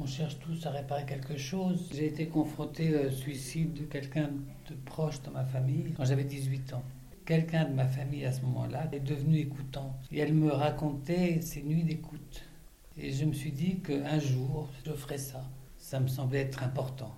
On cherche tous à réparer quelque chose. J'ai été confronté au suicide de quelqu'un de proche dans ma famille quand j'avais 18 ans. Quelqu'un de ma famille à ce moment-là est devenu écoutant et elle me racontait ses nuits d'écoute. Et je me suis dit qu'un jour, je ferais ça. Ça me semblait être important.